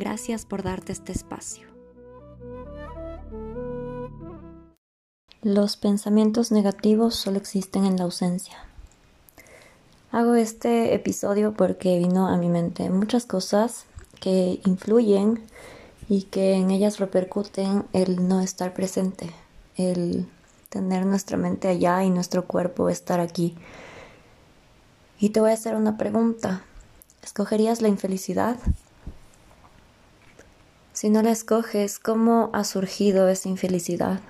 Gracias por darte este espacio. Los pensamientos negativos solo existen en la ausencia. Hago este episodio porque vino a mi mente muchas cosas que influyen y que en ellas repercuten el no estar presente, el tener nuestra mente allá y nuestro cuerpo estar aquí. Y te voy a hacer una pregunta. ¿Escogerías la infelicidad? Si no la escoges, ¿cómo ha surgido esa infelicidad?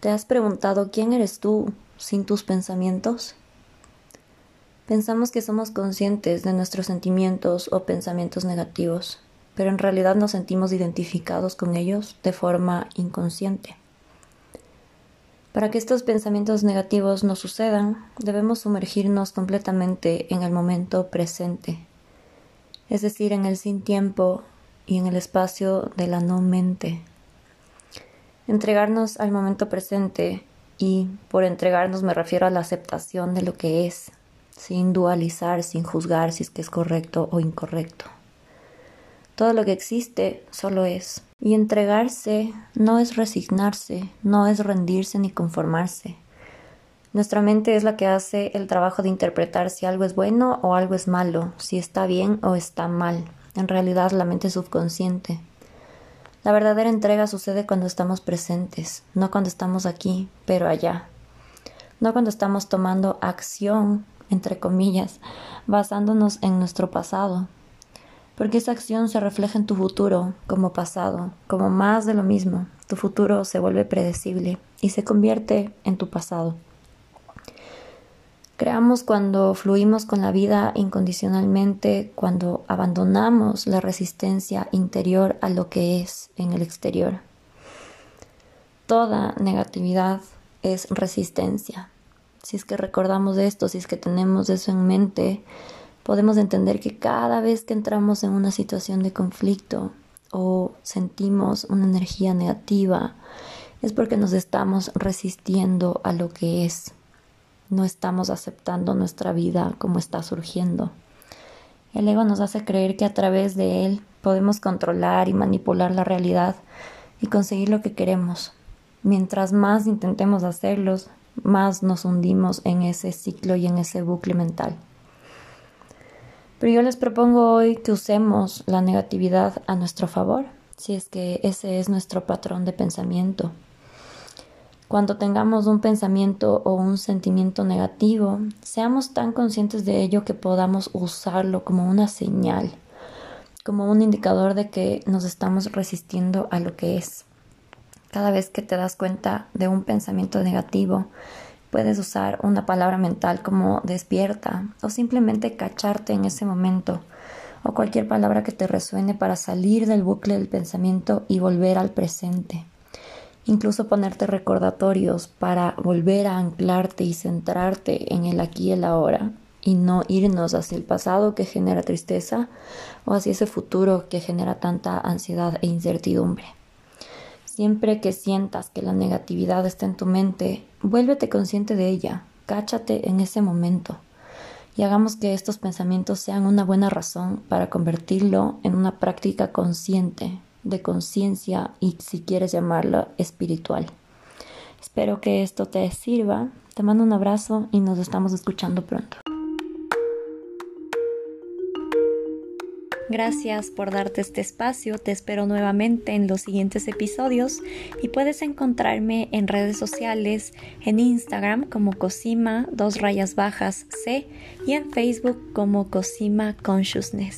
¿Te has preguntado quién eres tú sin tus pensamientos? Pensamos que somos conscientes de nuestros sentimientos o pensamientos negativos, pero en realidad nos sentimos identificados con ellos de forma inconsciente. Para que estos pensamientos negativos no sucedan, debemos sumergirnos completamente en el momento presente, es decir, en el sin tiempo y en el espacio de la no mente. Entregarnos al momento presente y por entregarnos me refiero a la aceptación de lo que es, sin dualizar, sin juzgar si es que es correcto o incorrecto. Todo lo que existe solo es. Y entregarse no es resignarse, no es rendirse ni conformarse. Nuestra mente es la que hace el trabajo de interpretar si algo es bueno o algo es malo, si está bien o está mal. En realidad la mente subconsciente. La verdadera entrega sucede cuando estamos presentes, no cuando estamos aquí, pero allá. No cuando estamos tomando acción, entre comillas, basándonos en nuestro pasado, porque esa acción se refleja en tu futuro como pasado, como más de lo mismo. Tu futuro se vuelve predecible y se convierte en tu pasado. Creamos cuando fluimos con la vida incondicionalmente, cuando abandonamos la resistencia interior a lo que es en el exterior. Toda negatividad es resistencia. Si es que recordamos esto, si es que tenemos eso en mente, podemos entender que cada vez que entramos en una situación de conflicto o sentimos una energía negativa, es porque nos estamos resistiendo a lo que es. No estamos aceptando nuestra vida como está surgiendo. El ego nos hace creer que a través de él podemos controlar y manipular la realidad y conseguir lo que queremos. Mientras más intentemos hacerlos, más nos hundimos en ese ciclo y en ese bucle mental. Pero yo les propongo hoy que usemos la negatividad a nuestro favor, si es que ese es nuestro patrón de pensamiento. Cuando tengamos un pensamiento o un sentimiento negativo, seamos tan conscientes de ello que podamos usarlo como una señal, como un indicador de que nos estamos resistiendo a lo que es. Cada vez que te das cuenta de un pensamiento negativo, Puedes usar una palabra mental como despierta o simplemente cacharte en ese momento o cualquier palabra que te resuene para salir del bucle del pensamiento y volver al presente. Incluso ponerte recordatorios para volver a anclarte y centrarte en el aquí y el ahora y no irnos hacia el pasado que genera tristeza o hacia ese futuro que genera tanta ansiedad e incertidumbre. Siempre que sientas que la negatividad está en tu mente, vuélvete consciente de ella, cáchate en ese momento y hagamos que estos pensamientos sean una buena razón para convertirlo en una práctica consciente, de conciencia y si quieres llamarlo espiritual. Espero que esto te sirva. Te mando un abrazo y nos estamos escuchando pronto. Gracias por darte este espacio, te espero nuevamente en los siguientes episodios y puedes encontrarme en redes sociales, en Instagram como Cosima, dos rayas bajas C y en Facebook como Cosima Consciousness.